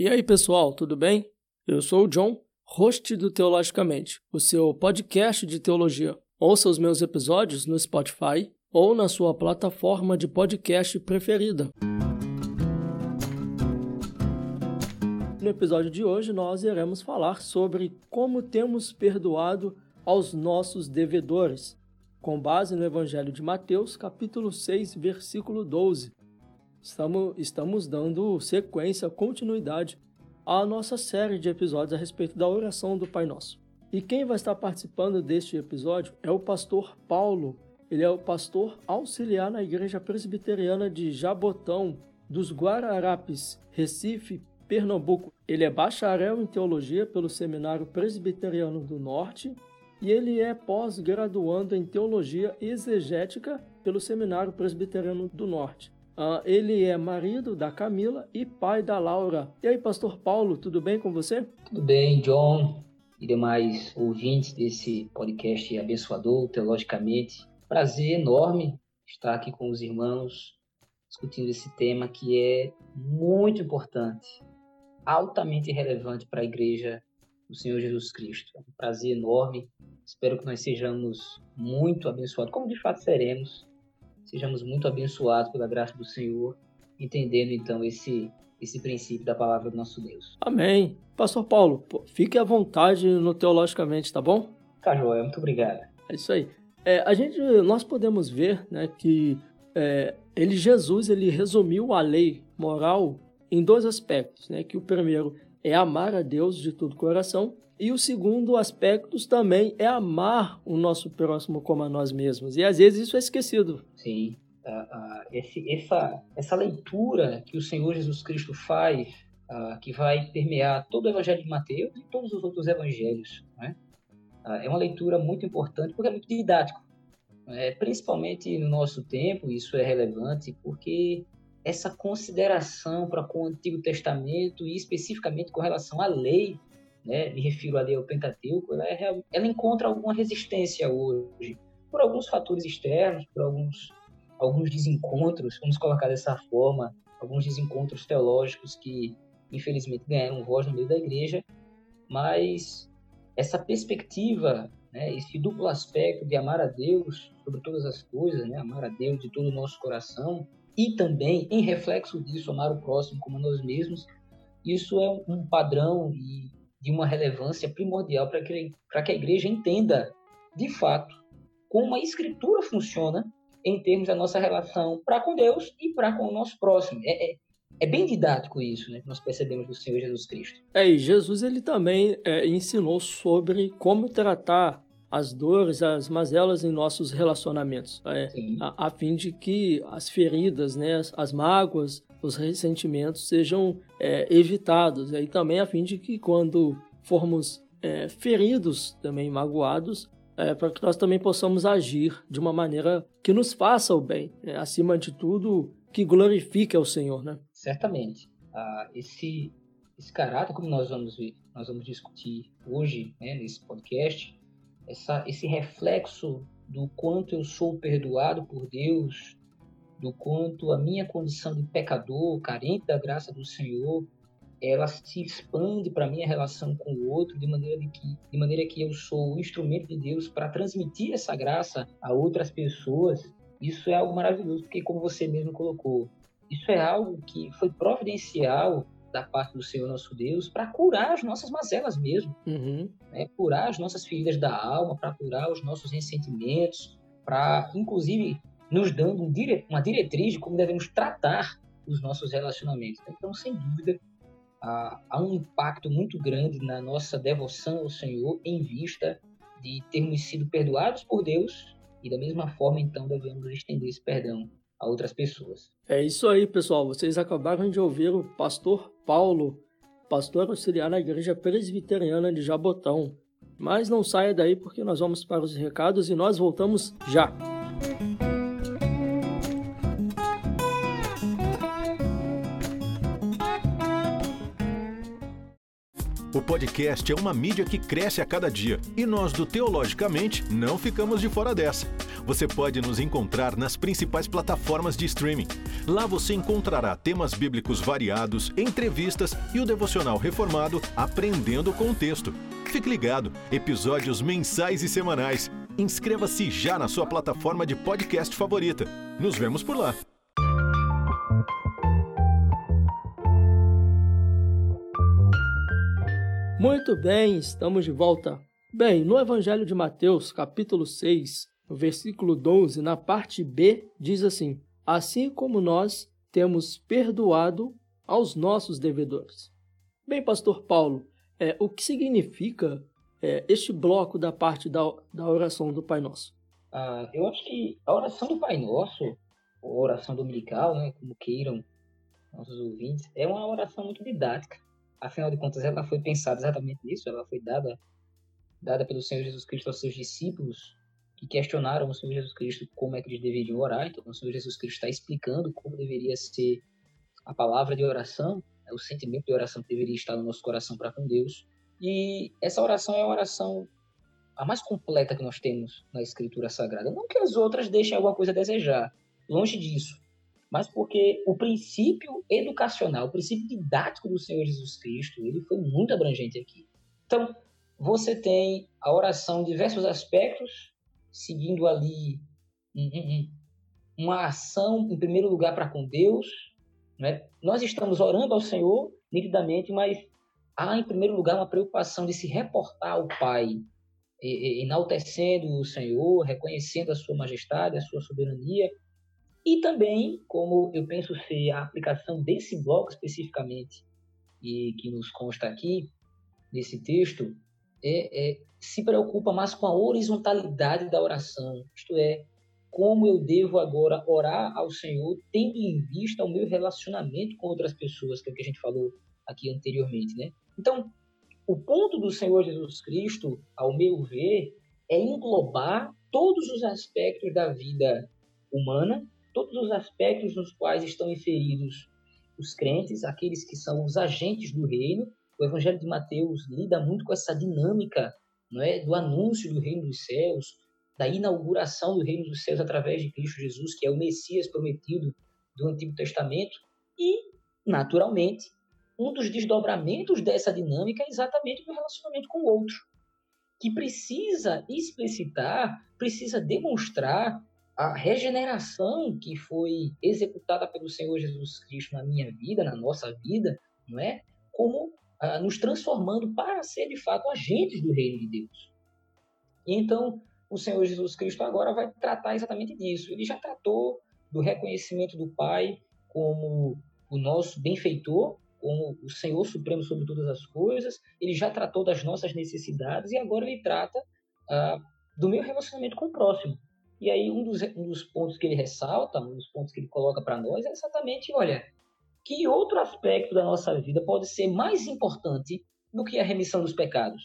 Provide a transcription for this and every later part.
E aí, pessoal, tudo bem? Eu sou o John, host do Teologicamente, o seu podcast de teologia. Ouça os meus episódios no Spotify ou na sua plataforma de podcast preferida. No episódio de hoje, nós iremos falar sobre como temos perdoado aos nossos devedores, com base no Evangelho de Mateus, capítulo 6, versículo 12. Estamos, estamos dando sequência, continuidade à nossa série de episódios a respeito da oração do Pai Nosso. E quem vai estar participando deste episódio é o pastor Paulo. Ele é o pastor auxiliar na Igreja Presbiteriana de Jabotão, dos Guararapes, Recife, Pernambuco. Ele é bacharel em teologia pelo Seminário Presbiteriano do Norte e ele é pós-graduando em teologia exegética pelo Seminário Presbiteriano do Norte. Uh, ele é marido da Camila e pai da Laura. E aí, Pastor Paulo, tudo bem com você? Tudo bem, John e demais ouvintes desse podcast abençoador, teologicamente. Prazer enorme estar aqui com os irmãos discutindo esse tema que é muito importante, altamente relevante para a igreja do Senhor Jesus Cristo. É um prazer enorme. Espero que nós sejamos muito abençoados, como de fato seremos sejamos muito abençoados pela graça do Senhor, entendendo então esse esse princípio da palavra do nosso Deus. Amém. Pastor Paulo, fique à vontade no Teologicamente, tá bom? Tá joia, muito obrigado. É isso aí. É, a gente, nós podemos ver né, que é, ele, Jesus, ele resumiu a lei moral em dois aspectos, né? Que o primeiro é amar a Deus de todo o coração e o segundo aspecto também é amar o nosso próximo como a nós mesmos. E às vezes isso é esquecido. Sim. Uh, uh, esse, essa, essa leitura que o Senhor Jesus Cristo faz, uh, que vai permear todo o Evangelho de Mateus e todos os outros evangelhos, né? é uma leitura muito importante porque é muito didático. É, principalmente no nosso tempo, isso é relevante porque essa consideração para com o Antigo Testamento e especificamente com relação à lei né, me refiro ali ao Pentateuco, ela, é, ela encontra alguma resistência hoje, por alguns fatores externos, por alguns, alguns desencontros, vamos colocar dessa forma, alguns desencontros teológicos que, infelizmente, ganharam voz no meio da igreja, mas essa perspectiva, né, esse duplo aspecto de amar a Deus sobre todas as coisas, né, amar a Deus de todo o nosso coração, e também, em reflexo disso, amar o próximo como nós mesmos, isso é um padrão e de uma relevância primordial para que, que a igreja entenda, de fato, como a escritura funciona em termos da nossa relação para com Deus e para com o nosso próximo. É, é, é, bem didático isso, né, que nós percebemos do Senhor Jesus Cristo. É, e Jesus ele também é, ensinou sobre como tratar as dores, as mazelas em nossos relacionamentos, é, a, a, fim de que as feridas, né, as, as mágoas, os ressentimentos sejam é, evitados. E também a fim de que quando formos é, feridos, também magoados, é, para que nós também possamos agir de uma maneira que nos faça o bem, né? acima de tudo, que glorifique ao Senhor, né? Certamente. Ah, esse, esse caráter, como nós vamos ver, nós vamos discutir hoje, né, nesse podcast, essa, esse reflexo do quanto eu sou perdoado por Deus, do quanto a minha condição de pecador, carente da graça do Senhor, ela se expande para a minha relação com o outro de maneira de que de maneira que eu sou o instrumento de Deus para transmitir essa graça a outras pessoas. Isso é algo maravilhoso, porque como você mesmo colocou, isso é algo que foi providencial da parte do Senhor nosso Deus para curar as nossas mazelas mesmo, uhum. né? curar as nossas feridas da alma, para curar os nossos ressentimentos, para inclusive nos dando um uma diretriz de como devemos tratar os nossos relacionamentos. Então, sem dúvida, há um impacto muito grande na nossa devoção ao Senhor em vista de termos sido perdoados por Deus e da mesma forma, então, devemos estender esse perdão a outras pessoas. É isso aí, pessoal. Vocês acabaram de ouvir o pastor Paulo, pastor auxiliar na Igreja Presbiteriana de Jabotão. Mas não saia daí porque nós vamos para os recados e nós voltamos já. Podcast é uma mídia que cresce a cada dia e nós do Teologicamente não ficamos de fora dessa. Você pode nos encontrar nas principais plataformas de streaming. Lá você encontrará temas bíblicos variados, entrevistas e o devocional reformado Aprendendo com o Texto. Fique ligado, episódios mensais e semanais. Inscreva-se já na sua plataforma de podcast favorita. Nos vemos por lá. Muito bem, estamos de volta. Bem, no Evangelho de Mateus, capítulo 6, no versículo 12, na parte B, diz assim: Assim como nós temos perdoado aos nossos devedores. Bem, pastor Paulo, é, o que significa é, este bloco da parte da, da oração do Pai Nosso? Ah, eu acho que a oração do Pai Nosso, ou oração dominical, né, como queiram nossos ouvintes, é uma oração muito didática afinal de contas, ela foi pensada exatamente nisso, ela foi dada, dada pelo Senhor Jesus Cristo aos seus discípulos, que questionaram o Senhor Jesus Cristo como é que eles deveriam orar, então o Senhor Jesus Cristo está explicando como deveria ser a palavra de oração, né, o sentimento de oração que deveria estar no nosso coração para com Deus, e essa oração é a oração a mais completa que nós temos na Escritura Sagrada. Não que as outras deixem alguma coisa a desejar, longe disso mas porque o princípio educacional, o princípio didático do Senhor Jesus Cristo, ele foi muito abrangente aqui. Então, você tem a oração em diversos aspectos, seguindo ali uma ação, em primeiro lugar, para com Deus. Né? Nós estamos orando ao Senhor, nitidamente, mas há, em primeiro lugar, uma preocupação de se reportar ao Pai, enaltecendo o Senhor, reconhecendo a sua majestade, a sua soberania, e também, como eu penso ser a aplicação desse bloco especificamente, e que nos consta aqui, nesse texto, é, é, se preocupa mais com a horizontalidade da oração, isto é, como eu devo agora orar ao Senhor, tendo em vista o meu relacionamento com outras pessoas, que é o que a gente falou aqui anteriormente, né? Então, o ponto do Senhor Jesus Cristo, ao meu ver, é englobar todos os aspectos da vida humana todos os aspectos nos quais estão inseridos os crentes, aqueles que são os agentes do reino. O Evangelho de Mateus lida muito com essa dinâmica não é, do anúncio do reino dos céus, da inauguração do reino dos céus através de Cristo Jesus, que é o Messias prometido do Antigo Testamento. E, naturalmente, um dos desdobramentos dessa dinâmica é exatamente o relacionamento com o outro, que precisa explicitar, precisa demonstrar a regeneração que foi executada pelo Senhor Jesus Cristo na minha vida, na nossa vida, não é? Como ah, nos transformando para ser de fato agentes do reino de Deus. E então, o Senhor Jesus Cristo agora vai tratar exatamente disso. Ele já tratou do reconhecimento do Pai como o nosso benfeitor, como o Senhor supremo sobre todas as coisas. Ele já tratou das nossas necessidades e agora ele trata ah, do meu relacionamento com o próximo. E aí um dos, um dos pontos que ele ressalta, um dos pontos que ele coloca para nós é exatamente, olha, que outro aspecto da nossa vida pode ser mais importante do que a remissão dos pecados?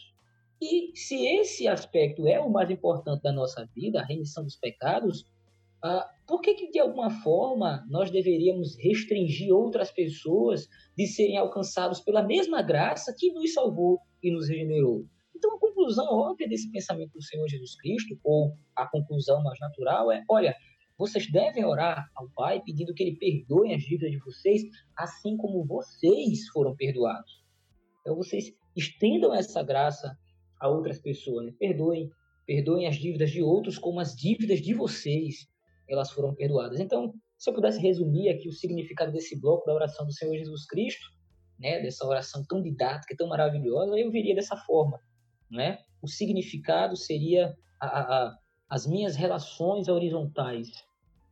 E se esse aspecto é o mais importante da nossa vida, a remissão dos pecados, ah, por que, que de alguma forma nós deveríamos restringir outras pessoas de serem alcançados pela mesma graça que nos salvou e nos regenerou? Conclusão óbvia desse pensamento do Senhor Jesus Cristo, ou a conclusão mais natural, é: olha, vocês devem orar ao Pai pedindo que Ele perdoe as dívidas de vocês, assim como vocês foram perdoados. Então, vocês estendam essa graça a outras pessoas. Né? Perdoem, perdoem as dívidas de outros, como as dívidas de vocês elas foram perdoadas. Então, se eu pudesse resumir aqui o significado desse bloco da oração do Senhor Jesus Cristo, né, dessa oração tão didática, tão maravilhosa, eu veria dessa forma né? O significado seria a, a, as minhas relações horizontais,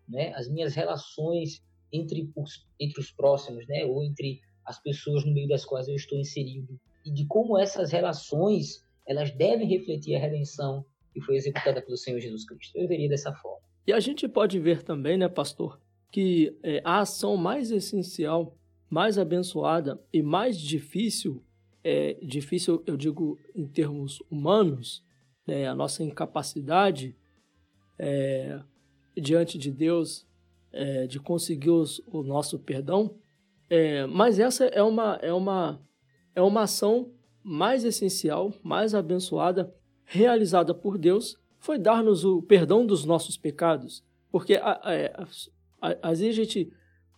né? As minhas relações entre os, entre os próximos, né? Ou entre as pessoas no meio das quais eu estou inserido e de como essas relações elas devem refletir a redenção que foi executada pelo Senhor Jesus Cristo. Eu veria dessa forma. E a gente pode ver também, né, pastor, que é, a ação mais essencial, mais abençoada e mais difícil é difícil, eu digo em termos humanos, né, a nossa incapacidade é, diante de Deus é, de conseguir os, o nosso perdão, é, mas essa é uma, é, uma, é uma ação mais essencial, mais abençoada, realizada por Deus, foi dar-nos o perdão dos nossos pecados. Porque às vezes a gente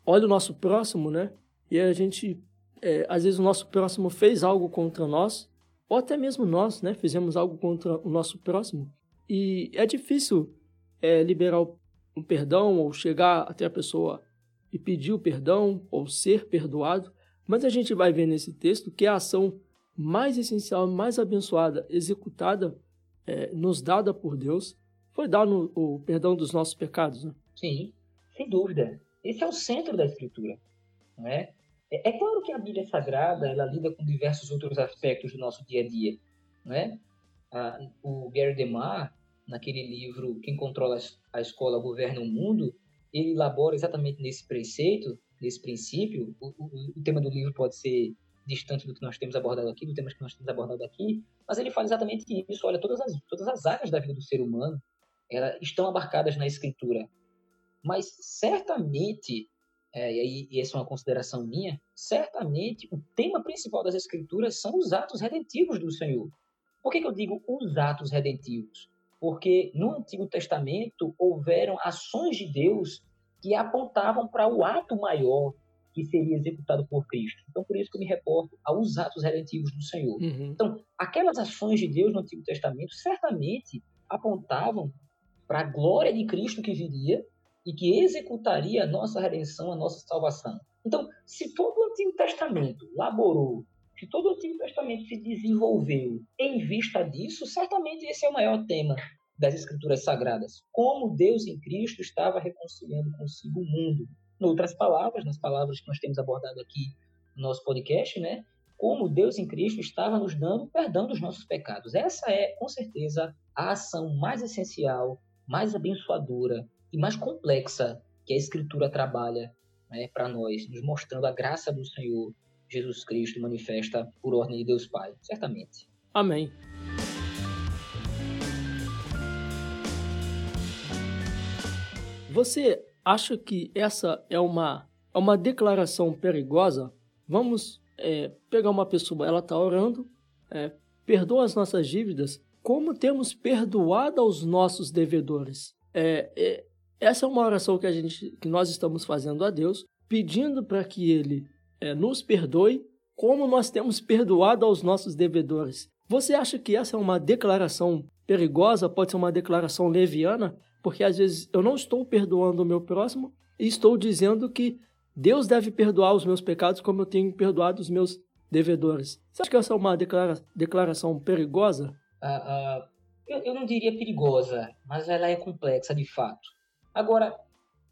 olha o nosso próximo, né? E a gente, é, às vezes o nosso próximo fez algo contra nós, ou até mesmo nós, né? Fizemos algo contra o nosso próximo. E é difícil é, liberar um perdão ou chegar até a pessoa e pedir o perdão ou ser perdoado. Mas a gente vai ver nesse texto que a ação mais essencial, mais abençoada, executada, é, nos dada por Deus, foi dar no, o perdão dos nossos pecados. Né? Sim, sem dúvida. Esse é o centro da Escritura. Não é? É? É, claro que a Bíblia Sagrada ela lida com diversos outros aspectos do nosso dia a dia. Não é? Ah, o Gary DeMar, naquele livro Quem Controla a Escola Governa o Mundo, ele elabora exatamente nesse preceito, nesse princípio. O, o, o tema do livro pode ser distante do que nós temos abordado aqui, do tema que nós temos abordado aqui, mas ele fala exatamente isso. Olha, todas as, todas as áreas da vida do ser humano elas estão abarcadas na Escritura. Mas certamente, é, e aí e essa é uma consideração minha, certamente o tema principal das Escrituras são os atos redentivos do Senhor. Por que, que eu digo os atos redentivos? Porque no Antigo Testamento houveram ações de Deus que apontavam para o ato maior que seria executado por Cristo. Então, por isso que eu me reporto aos atos redentivos do Senhor. Uhum. Então, aquelas ações de Deus no Antigo Testamento certamente apontavam para a glória de Cristo que viria e que executaria a nossa redenção, a nossa salvação. Então, se todo o Antigo Testamento laborou, se todo o Antigo Testamento se desenvolveu em vista disso, certamente esse é o maior tema das Escrituras Sagradas. Como Deus em Cristo estava reconciliando consigo o mundo. Em outras palavras, nas palavras que nós temos abordado aqui no nosso podcast, né? Como Deus em Cristo estava nos dando perdão dos nossos pecados. Essa é, com certeza, a ação mais essencial, mais abençoadora e mais complexa que a Escritura trabalha né, para nós, nos mostrando a graça do Senhor Jesus Cristo manifesta por ordem de Deus Pai, certamente. Amém. Você acha que essa é uma, é uma declaração perigosa? Vamos é, pegar uma pessoa, ela está orando, é, perdoa as nossas dívidas, como temos perdoado aos nossos devedores? É, é, essa é uma oração que, a gente, que nós estamos fazendo a Deus, pedindo para que Ele é, nos perdoe, como nós temos perdoado aos nossos devedores. Você acha que essa é uma declaração perigosa? Pode ser uma declaração leviana? Porque às vezes eu não estou perdoando o meu próximo e estou dizendo que Deus deve perdoar os meus pecados como eu tenho perdoado os meus devedores. Você acha que essa é uma declara declaração perigosa? Uh, uh, eu, eu não diria perigosa, mas ela é complexa de fato. Agora,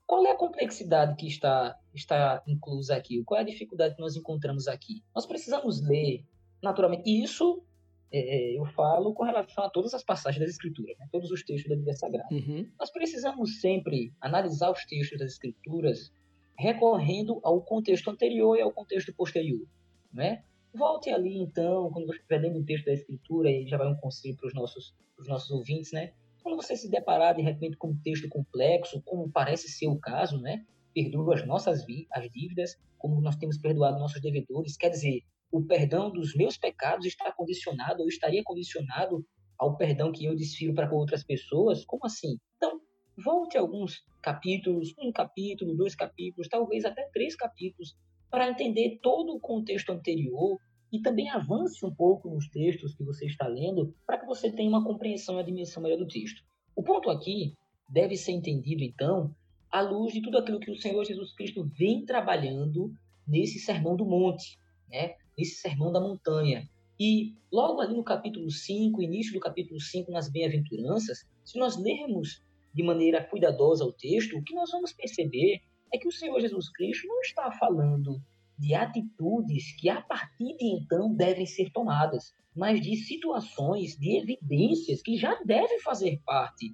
qual é a complexidade que está, está inclusa aqui? Qual é a dificuldade que nós encontramos aqui? Nós precisamos ler, naturalmente, isso é, é, eu falo com relação a todas as passagens das Escrituras, né? todos os textos da Bíblia Sagrada. Uhum. Nós precisamos sempre analisar os textos das Escrituras recorrendo ao contexto anterior e ao contexto posterior. Né? Volte ali, então, quando você estiver lendo um texto da Escritura, e já vai um conselho para os nossos, nossos ouvintes, né? Quando você se deparar de repente com um texto complexo, como parece ser o caso, né? Perdoa as nossas as dívidas, como nós temos perdoado nossos devedores. Quer dizer, o perdão dos meus pecados está condicionado ou estaria condicionado ao perdão que eu desfilo para com outras pessoas? Como assim? Então, volte alguns capítulos, um capítulo, dois capítulos, talvez até três capítulos, para entender todo o contexto anterior e também avance um pouco nos textos que você está lendo para que você tenha uma compreensão e a dimensão melhor do texto. O ponto aqui deve ser entendido, então, à luz de tudo aquilo que o Senhor Jesus Cristo vem trabalhando nesse Sermão do Monte, né? nesse Sermão da Montanha. E logo ali no capítulo 5, início do capítulo 5, nas Bem-aventuranças, se nós lermos de maneira cuidadosa o texto, o que nós vamos perceber é que o Senhor Jesus Cristo não está falando de atitudes que a partir de então devem ser tomadas, mas de situações, de evidências que já devem fazer parte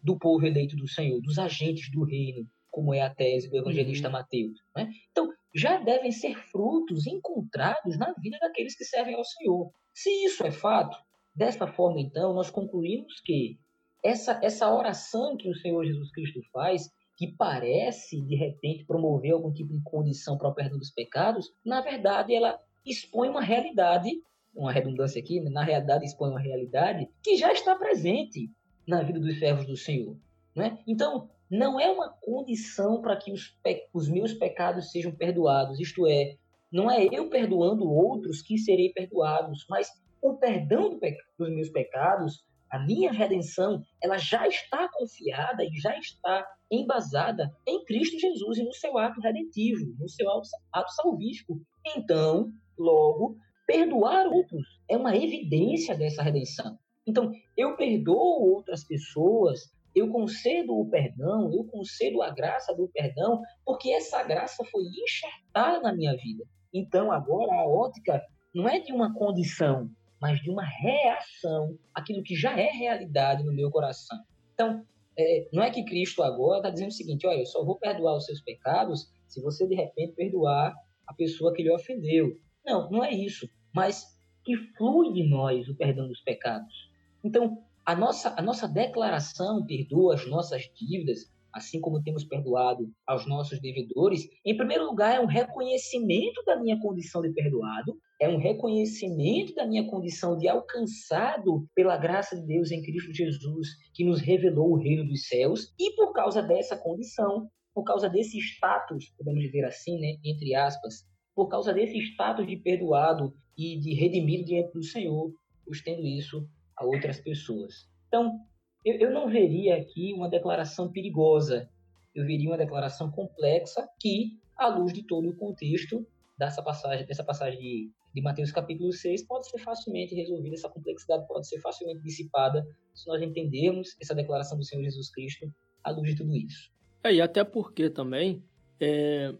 do povo eleito do Senhor, dos agentes do reino, como é a tese do evangelista uhum. Mateus. Né? Então, já devem ser frutos encontrados na vida daqueles que servem ao Senhor. Se isso é fato, dessa forma, então, nós concluímos que essa, essa oração que o Senhor Jesus Cristo faz que parece, de repente, promover algum tipo de condição para o perdão dos pecados, na verdade, ela expõe uma realidade uma redundância aqui, né? na realidade expõe uma realidade que já está presente na vida dos servos do Senhor. Né? Então, não é uma condição para que os, os meus pecados sejam perdoados, isto é, não é eu perdoando outros que serei perdoados, mas o perdão do dos meus pecados, a minha redenção, ela já está confiada e já está embasada em Cristo Jesus e no seu ato redentivo, no seu ato salvífico. Então, logo, perdoar outros é uma evidência dessa redenção. Então, eu perdoo outras pessoas, eu concedo o perdão, eu concedo a graça do perdão, porque essa graça foi enxertada na minha vida. Então, agora a ótica não é de uma condição, mas de uma reação àquilo que já é realidade no meu coração. Então, é, não é que Cristo agora está dizendo o seguinte: olha, eu só vou perdoar os seus pecados se você de repente perdoar a pessoa que lhe ofendeu. Não, não é isso. Mas que flui de nós o perdão dos pecados. Então, a nossa, a nossa declaração perdoa as nossas dívidas, assim como temos perdoado aos nossos devedores, em primeiro lugar, é um reconhecimento da minha condição de perdoado, é um reconhecimento da minha condição de alcançado pela graça de Deus em Cristo Jesus, que nos revelou o reino dos céus, e por causa dessa condição, por causa desse status, podemos dizer assim, né, entre aspas, por causa desse status de perdoado e de redimido diante do Senhor, estendo isso a outras pessoas. Então, eu, eu não veria aqui uma declaração perigosa, eu veria uma declaração complexa que, à luz de todo o contexto dessa passagem, dessa passagem de, de Mateus capítulo 6, pode ser facilmente resolvida, essa complexidade pode ser facilmente dissipada se nós entendermos essa declaração do Senhor Jesus Cristo à luz de tudo isso. É, e até porque também, é,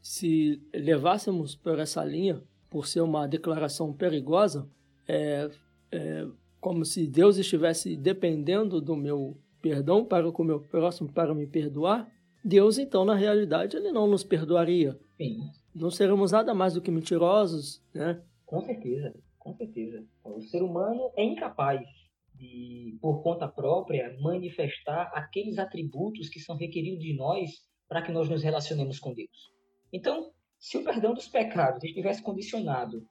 se levássemos por essa linha, por ser uma declaração perigosa, é, é, como se Deus estivesse dependendo do meu perdão para com o meu próximo para me perdoar, Deus então na realidade ele não nos perdoaria. Sim. Não seremos nada mais do que mentirosos, né? Com certeza, com certeza. O ser humano é incapaz de, por conta própria, manifestar aqueles atributos que são requeridos de nós para que nós nos relacionemos com Deus. Então, se o perdão dos pecados estivesse condicionado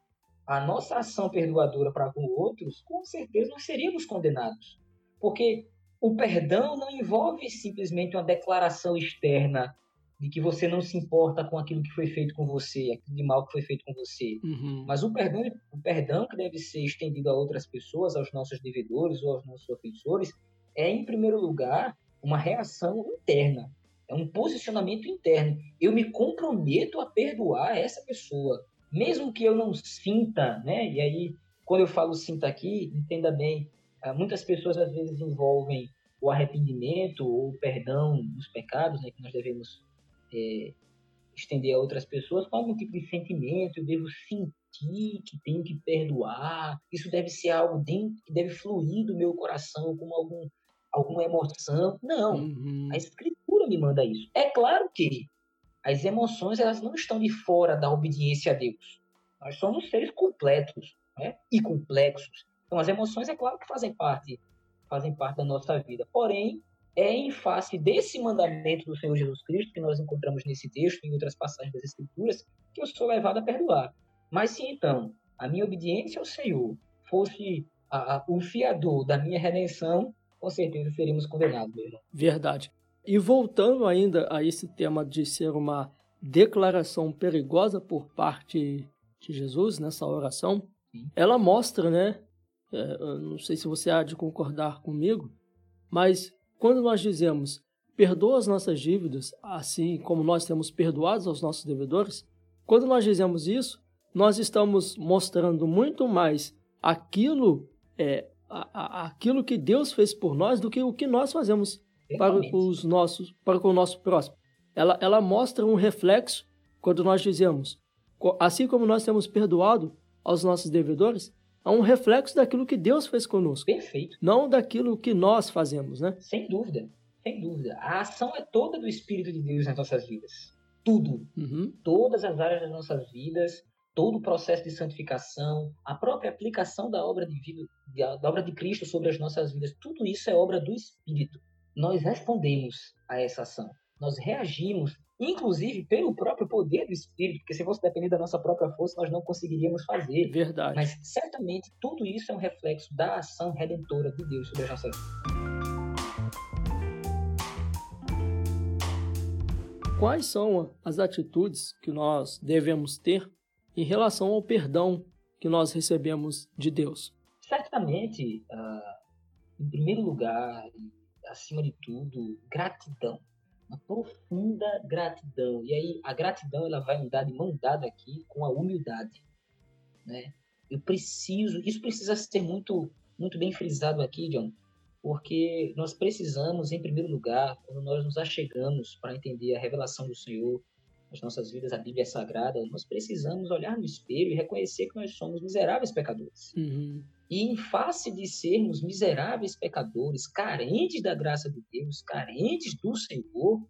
a nossa ação perdoadora para com outros, com certeza nós seríamos condenados. Porque o perdão não envolve simplesmente uma declaração externa de que você não se importa com aquilo que foi feito com você, aquilo de mal que foi feito com você. Uhum. Mas o perdão, o perdão que deve ser estendido a outras pessoas, aos nossos devedores ou aos nossos ofensores, é, em primeiro lugar, uma reação interna. É um posicionamento interno. Eu me comprometo a perdoar essa pessoa mesmo que eu não sinta, né? E aí, quando eu falo sinta aqui, entenda bem, ah, muitas pessoas às vezes envolvem o arrependimento ou o perdão dos pecados, né? Que nós devemos é, estender a outras pessoas com algum tipo de sentimento, eu devo sentir que tenho que perdoar, isso deve ser algo dentro, que deve fluir do meu coração como algum, alguma emoção. Não, uhum. a Escritura me manda isso. É claro que as emoções elas não estão de fora da obediência a Deus. Nós somos seres completos né? e complexos. Então as emoções é claro que fazem parte, fazem parte da nossa vida. Porém, é em face desse mandamento do Senhor Jesus Cristo que nós encontramos nesse texto e em outras passagens das Escrituras que eu sou levado a perdoar. Mas se então a minha obediência ao Senhor fosse a, a, o fiador da minha redenção, com certeza seríamos condenados, meu irmão. Verdade. E voltando ainda a esse tema de ser uma declaração perigosa por parte de Jesus nessa oração, Sim. ela mostra, né? É, não sei se você há de concordar comigo, mas quando nós dizemos perdoa as nossas dívidas, assim como nós temos perdoados aos nossos devedores, quando nós dizemos isso, nós estamos mostrando muito mais aquilo, é, a, a, aquilo que Deus fez por nós do que o que nós fazemos para os nossos, para com o nosso próximo. Ela, ela mostra um reflexo quando nós dizemos, assim como nós temos perdoado aos nossos devedores, é um reflexo daquilo que Deus fez conosco. Perfeito. Não daquilo que nós fazemos, né? Sem dúvida, sem dúvida. A ação é toda do Espírito de Deus nas nossas vidas. Tudo. Uhum. Todas as áreas das nossas vidas, todo o processo de santificação, a própria aplicação da obra de vida, da obra de Cristo sobre as nossas vidas, tudo isso é obra do Espírito nós respondemos a essa ação. nós reagimos, inclusive pelo próprio poder do Espírito, porque se fosse depender da nossa própria força, nós não conseguiríamos fazer. Verdade. Mas certamente tudo isso é um reflexo da ação redentora de Deus sobre as nossas vidas. Quais são as atitudes que nós devemos ter em relação ao perdão que nós recebemos de Deus? Certamente, uh, em primeiro lugar, acima de tudo, gratidão. Uma profunda gratidão. E aí, a gratidão ela vai andar de mão dada aqui com a humildade. Né? Eu preciso, isso precisa ser muito, muito bem frisado aqui, John, porque nós precisamos, em primeiro lugar, quando nós nos achegamos para entender a revelação do Senhor nas nossas vidas, a Bíblia sagrada, nós precisamos olhar no espelho e reconhecer que nós somos miseráveis pecadores. Uhum. E em face de sermos miseráveis pecadores, carentes da graça de Deus, carentes do Senhor,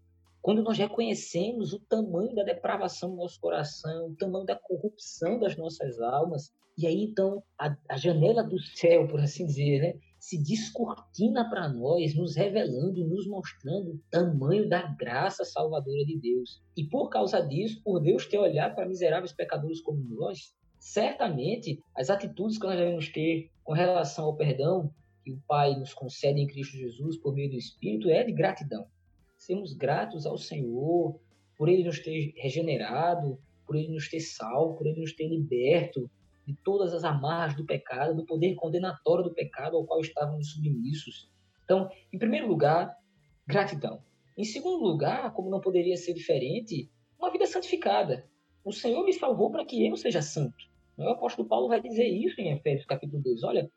quando nós reconhecemos o tamanho da depravação do nosso coração, o tamanho da corrupção das nossas almas, e aí então a, a janela do céu, por assim dizer, né, se descortina para nós, nos revelando, nos mostrando o tamanho da graça salvadora de Deus. E por causa disso, por Deus ter olhado para miseráveis pecadores como nós, certamente as atitudes que nós devemos ter com relação ao perdão que o Pai nos concede em Cristo Jesus por meio do Espírito é de gratidão. Sermos gratos ao Senhor por Ele nos ter regenerado, por Ele nos ter salvo, por Ele nos ter liberto, de todas as amarras do pecado, do poder condenatório do pecado ao qual estávamos submissos. Então, em primeiro lugar, gratidão. Em segundo lugar, como não poderia ser diferente, uma vida santificada. O Senhor me salvou para que eu seja santo. O apóstolo Paulo vai dizer isso em Efésios capítulo 2. Olha,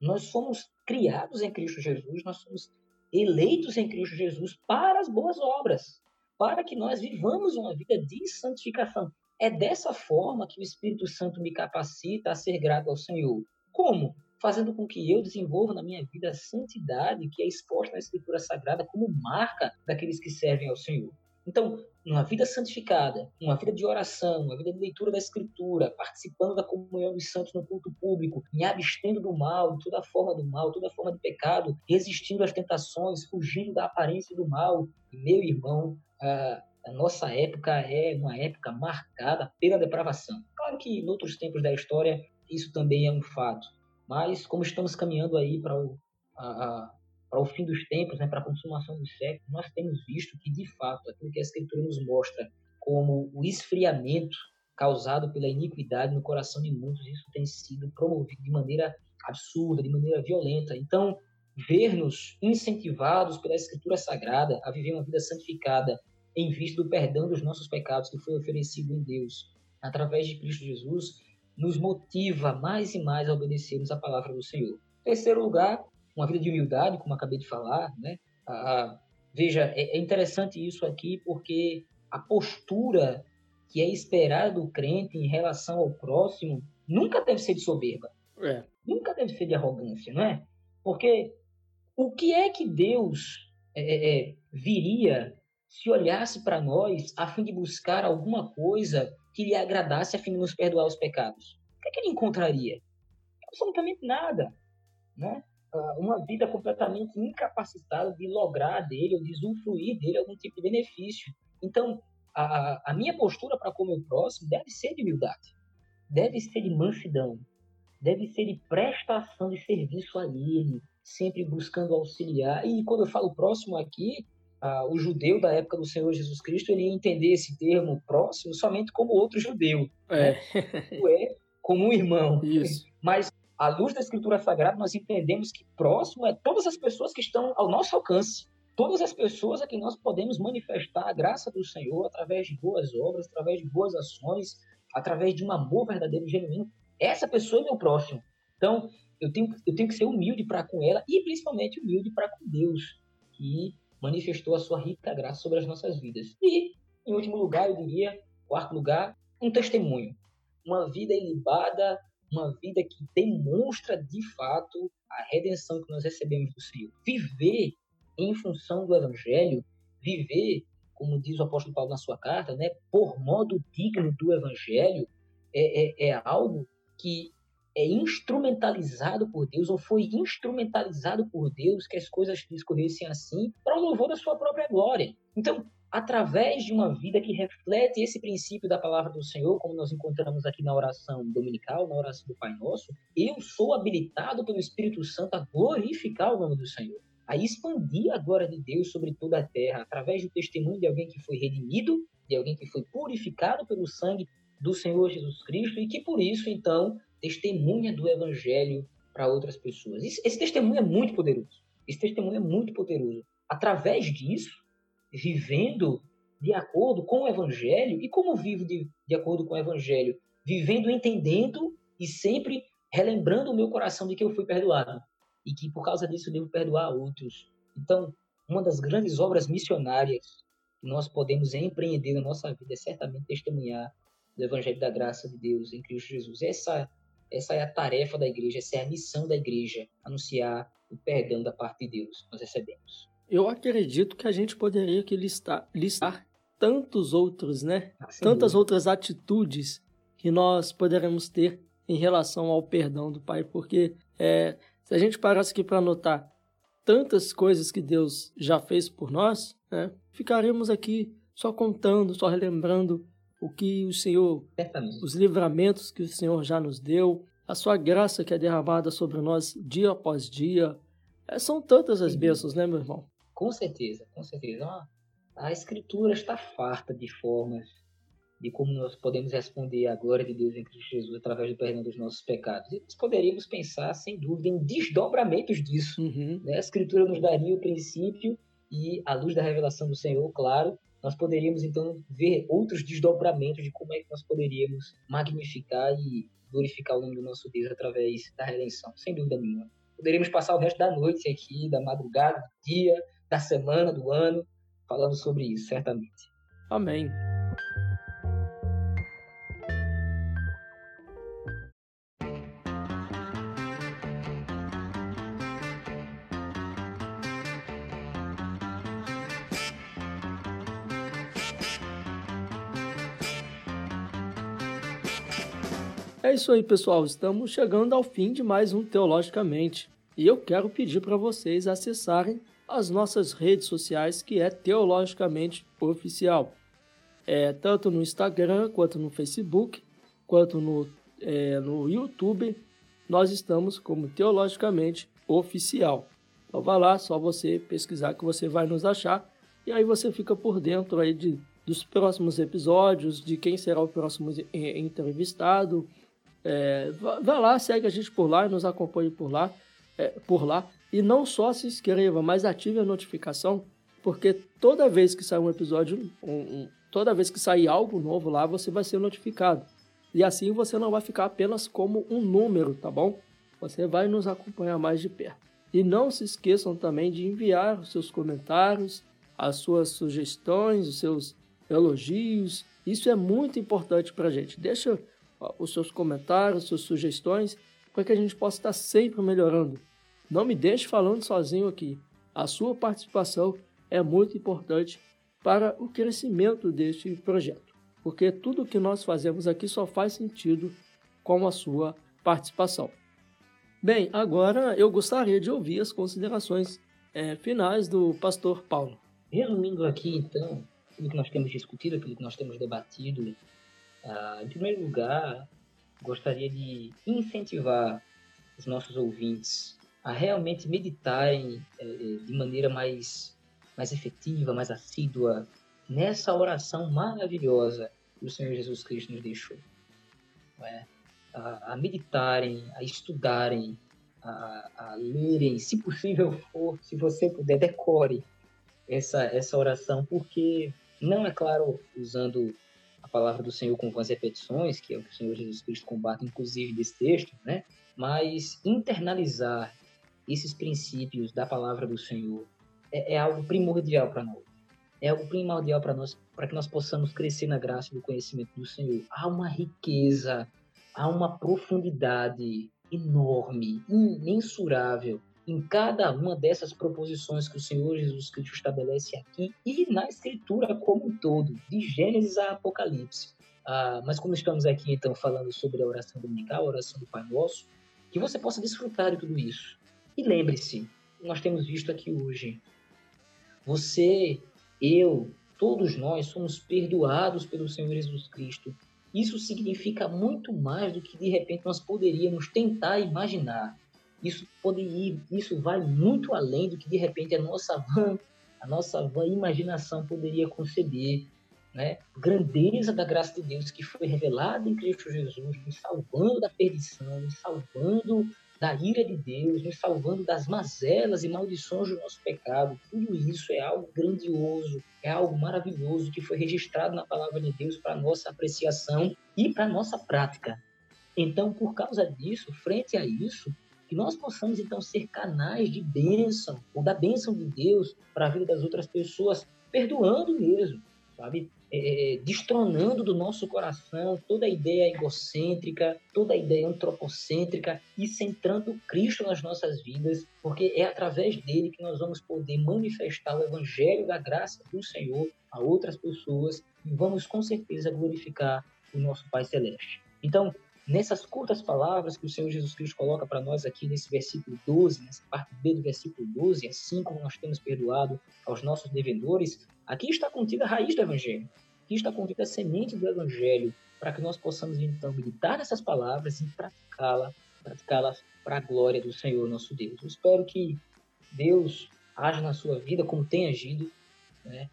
nós fomos criados em Cristo Jesus, nós somos eleitos em Cristo Jesus para as boas obras, para que nós vivamos uma vida de santificação. É dessa forma que o Espírito Santo me capacita a ser grato ao Senhor. Como? Fazendo com que eu desenvolva na minha vida a santidade que é exposta na Escritura Sagrada como marca daqueles que servem ao Senhor. Então, uma vida santificada, uma vida de oração, uma vida de leitura da Escritura, participando da comunhão dos santos no culto público, me abstendo do mal, de toda forma do mal, toda forma de pecado, resistindo às tentações, fugindo da aparência do mal. Meu irmão, a nossa época é uma época marcada pela depravação. Claro que em outros tempos da história isso também é um fato, mas como estamos caminhando aí para o, para o fim dos tempos, né, para a consumação dos séculos, nós temos visto que, de fato, aquilo que a Escritura nos mostra como o esfriamento causado pela iniquidade no coração de muitos, isso tem sido promovido de maneira absurda, de maneira violenta. Então, ver-nos incentivados pela Escritura Sagrada a viver uma vida santificada em vista do perdão dos nossos pecados que foi oferecido em Deus através de Cristo Jesus, nos motiva mais e mais a obedecermos a palavra do Senhor. Terceiro lugar, uma vida de humildade, como acabei de falar, né? Ah, veja, é, é interessante isso aqui porque a postura que é esperada do crente em relação ao próximo nunca deve ser de soberba. É. Nunca deve ser de arrogância, não é? Porque o que é que Deus é, é, é viria se olhasse para nós a fim de buscar alguma coisa que lhe agradasse a fim de nos perdoar os pecados? O que, é que ele encontraria? Absolutamente nada. Né? Ah, uma vida completamente incapacitada de lograr dele ou de usufruir dele algum tipo de benefício. Então, a, a minha postura para com o meu próximo deve ser de humildade, deve ser de mansidão, deve ser de prestação de serviço a ele, sempre buscando auxiliar. E quando eu falo próximo aqui, ah, o judeu da época do Senhor Jesus Cristo ele ia entender esse termo próximo somente como outro judeu. É. Né? é como um irmão. Isso. Mas à luz da Escritura Sagrada, nós entendemos que próximo é todas as pessoas que estão ao nosso alcance. Todas as pessoas a quem nós podemos manifestar a graça do Senhor através de boas obras, através de boas ações, através de um amor verdadeiro genuíno. Essa pessoa é meu próximo. Então, eu tenho, eu tenho que ser humilde para com ela e principalmente humilde para com Deus, que manifestou a sua rica graça sobre as nossas vidas. E, em último lugar, eu diria, quarto lugar, um testemunho. Uma vida ilibada, uma vida que demonstra de fato a redenção que nós recebemos do Senhor. Viver em função do Evangelho, viver, como diz o apóstolo Paulo na sua carta, né, por modo digno do Evangelho, é, é, é algo que é instrumentalizado por Deus, ou foi instrumentalizado por Deus que as coisas discorressem assim para o louvor da sua própria glória. Então, através de uma vida que reflete esse princípio da palavra do Senhor, como nós encontramos aqui na oração dominical, na oração do Pai Nosso, eu sou habilitado pelo Espírito Santo a glorificar o nome do Senhor, a expandir a glória de Deus sobre toda a terra, através do testemunho de alguém que foi redimido, de alguém que foi purificado pelo sangue do Senhor Jesus Cristo e que por isso, então, testemunha do Evangelho para outras pessoas. Esse, esse testemunho é muito poderoso. Esse testemunho é muito poderoso. Através disso, vivendo de acordo com o Evangelho, e como vivo de, de acordo com o Evangelho? Vivendo, entendendo e sempre relembrando o meu coração de que eu fui perdoado e que por causa disso eu devo perdoar outros. Então, uma das grandes obras missionárias que nós podemos empreender na nossa vida é certamente testemunhar do Evangelho da Graça de Deus em Cristo Jesus. Essa essa é a tarefa da igreja, essa é a missão da igreja, anunciar o perdão da parte de Deus que nós recebemos. Eu acredito que a gente poderia aqui listar, listar tantos outros, né? Tantas outras atitudes que nós poderemos ter em relação ao perdão do Pai, porque é, se a gente parasse aqui para anotar tantas coisas que Deus já fez por nós, né, ficaríamos aqui só contando, só relembrando o que o Senhor, os livramentos que o Senhor já nos deu, a sua graça que é derramada sobre nós dia após dia. É, são tantas as bênçãos, né, meu irmão? Com certeza, com certeza. A Escritura está farta de formas de como nós podemos responder à glória de Deus em Cristo Jesus através do perdão dos nossos pecados. E nós poderíamos pensar, sem dúvida, em desdobramentos disso. Uhum. Né? A Escritura nos daria o princípio e, à luz da revelação do Senhor, claro, nós poderíamos então ver outros desdobramentos de como é que nós poderíamos magnificar e glorificar o nome do nosso Deus através da redenção, sem dúvida nenhuma. Poderíamos passar o resto da noite aqui, da madrugada, do dia, da semana, do ano, falando sobre isso, certamente. Amém. É isso aí, pessoal. Estamos chegando ao fim de mais um Teologicamente. E eu quero pedir para vocês acessarem as nossas redes sociais, que é Teologicamente Oficial. É, tanto no Instagram, quanto no Facebook, quanto no, é, no YouTube, nós estamos como Teologicamente Oficial. Então vá lá, só você pesquisar que você vai nos achar. E aí você fica por dentro aí de, dos próximos episódios, de quem será o próximo entrevistado, é, vá lá, segue a gente por lá nos acompanhe por lá, é, por lá. E não só se inscreva, mas ative a notificação, porque toda vez que sair um episódio, um, um, toda vez que sair algo novo lá, você vai ser notificado. E assim você não vai ficar apenas como um número, tá bom? Você vai nos acompanhar mais de perto. E não se esqueçam também de enviar os seus comentários, as suas sugestões, os seus elogios. Isso é muito importante para a gente. Deixa os seus comentários, suas sugestões, para que a gente possa estar sempre melhorando. Não me deixe falando sozinho aqui. A sua participação é muito importante para o crescimento deste projeto, porque tudo que nós fazemos aqui só faz sentido com a sua participação. Bem, agora eu gostaria de ouvir as considerações é, finais do pastor Paulo. Resumindo aqui, então, aquilo que nós temos discutido, aquilo que nós temos debatido ah, em primeiro lugar, gostaria de incentivar os nossos ouvintes a realmente meditarem eh, eh, de maneira mais, mais efetiva, mais assídua nessa oração maravilhosa que o Senhor Jesus Cristo nos deixou. É? A, a, meditarem, a estudarem, a, a lerem, se possível for, se você puder, decore essa, essa oração, porque não é claro usando a palavra do Senhor com vãs repetições, que é o que o Senhor Jesus Cristo combate, inclusive, desse texto, né? Mas internalizar esses princípios da palavra do Senhor é, é algo primordial para nós. É algo primordial para nós, para que nós possamos crescer na graça e no conhecimento do Senhor. Há uma riqueza, há uma profundidade enorme, imensurável em cada uma dessas proposições que o Senhor Jesus Cristo estabelece aqui e na Escritura como um todo, de Gênesis a Apocalipse. Ah, mas como estamos aqui, então, falando sobre a oração dominical, a oração do Pai Nosso, que você possa desfrutar de tudo isso. E lembre-se, nós temos visto aqui hoje, você, eu, todos nós somos perdoados pelo Senhor Jesus Cristo. Isso significa muito mais do que de repente nós poderíamos tentar imaginar. Isso pode ir, isso vai muito além do que de repente a nossa van, a nossa van imaginação poderia conceber né, grandeza da graça de Deus que foi revelada em Cristo Jesus, nos salvando da perdição, nos salvando da ira de Deus, nos salvando das mazelas e maldições do nosso pecado. Tudo isso é algo grandioso, é algo maravilhoso que foi registrado na palavra de Deus para nossa apreciação e para nossa prática. Então, por causa disso, frente a isso, que nós possamos então ser canais de bênção, ou da bênção de Deus para a vida das outras pessoas, perdoando mesmo, sabe? É, é, destronando do nosso coração toda a ideia egocêntrica, toda a ideia antropocêntrica e centrando Cristo nas nossas vidas, porque é através dele que nós vamos poder manifestar o evangelho da graça do Senhor a outras pessoas e vamos com certeza glorificar o nosso Pai Celeste. Então, nessas curtas palavras que o Senhor Jesus Cristo coloca para nós aqui nesse versículo 12, nessa parte B do versículo 12, assim como nós temos perdoado aos nossos devedores, aqui está contida a raiz do Evangelho, aqui está contida a semente do Evangelho, para que nós possamos então meditar nessas palavras e praticá-las praticá-las para a glória do Senhor nosso Deus. Eu espero que Deus age na sua vida como tem agido, né?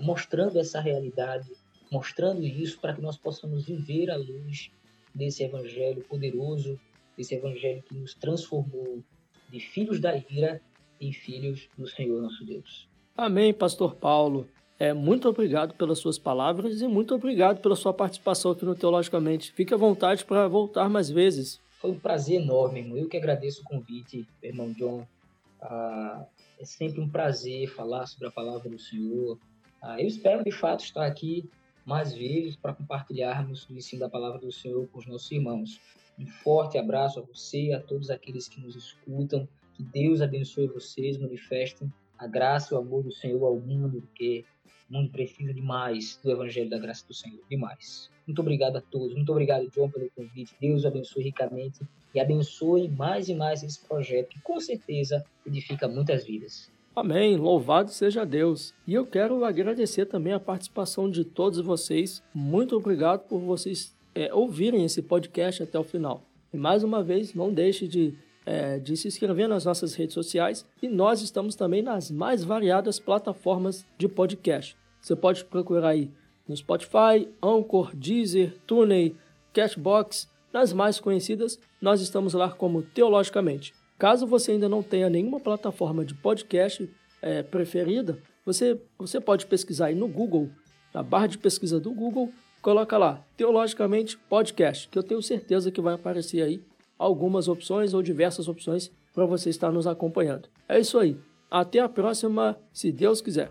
mostrando essa realidade, mostrando isso para que nós possamos viver à luz desse evangelho poderoso, desse evangelho que nos transformou de filhos da ira em filhos do Senhor nosso Deus. Amém, Pastor Paulo. É, muito obrigado pelas suas palavras e muito obrigado pela sua participação aqui no Teologicamente. Fique à vontade para voltar mais vezes. Foi um prazer enorme, irmão. Eu que agradeço o convite, irmão John. Ah, é sempre um prazer falar sobre a palavra do Senhor. Ah, eu espero, de fato, estar aqui mais vezes para compartilharmos o ensino da palavra do Senhor com os nossos irmãos. Um forte abraço a você e a todos aqueles que nos escutam. Que Deus abençoe vocês, manifestem a graça e o amor do Senhor ao mundo, porque o mundo precisa demais do Evangelho da graça do Senhor, demais. Muito obrigado a todos, muito obrigado, John, pelo convite. Deus abençoe ricamente e abençoe mais e mais esse projeto que com certeza edifica muitas vidas. Amém, louvado seja Deus. E eu quero agradecer também a participação de todos vocês. Muito obrigado por vocês é, ouvirem esse podcast até o final. E mais uma vez, não deixe de, é, de se inscrever nas nossas redes sociais e nós estamos também nas mais variadas plataformas de podcast. Você pode procurar aí no Spotify, Anchor, Deezer, TuneIn, Cashbox, nas mais conhecidas, nós estamos lá como Teologicamente. Caso você ainda não tenha nenhuma plataforma de podcast é, preferida, você, você pode pesquisar aí no Google, na barra de pesquisa do Google, coloca lá, Teologicamente Podcast, que eu tenho certeza que vai aparecer aí algumas opções ou diversas opções para você estar nos acompanhando. É isso aí. Até a próxima, se Deus quiser.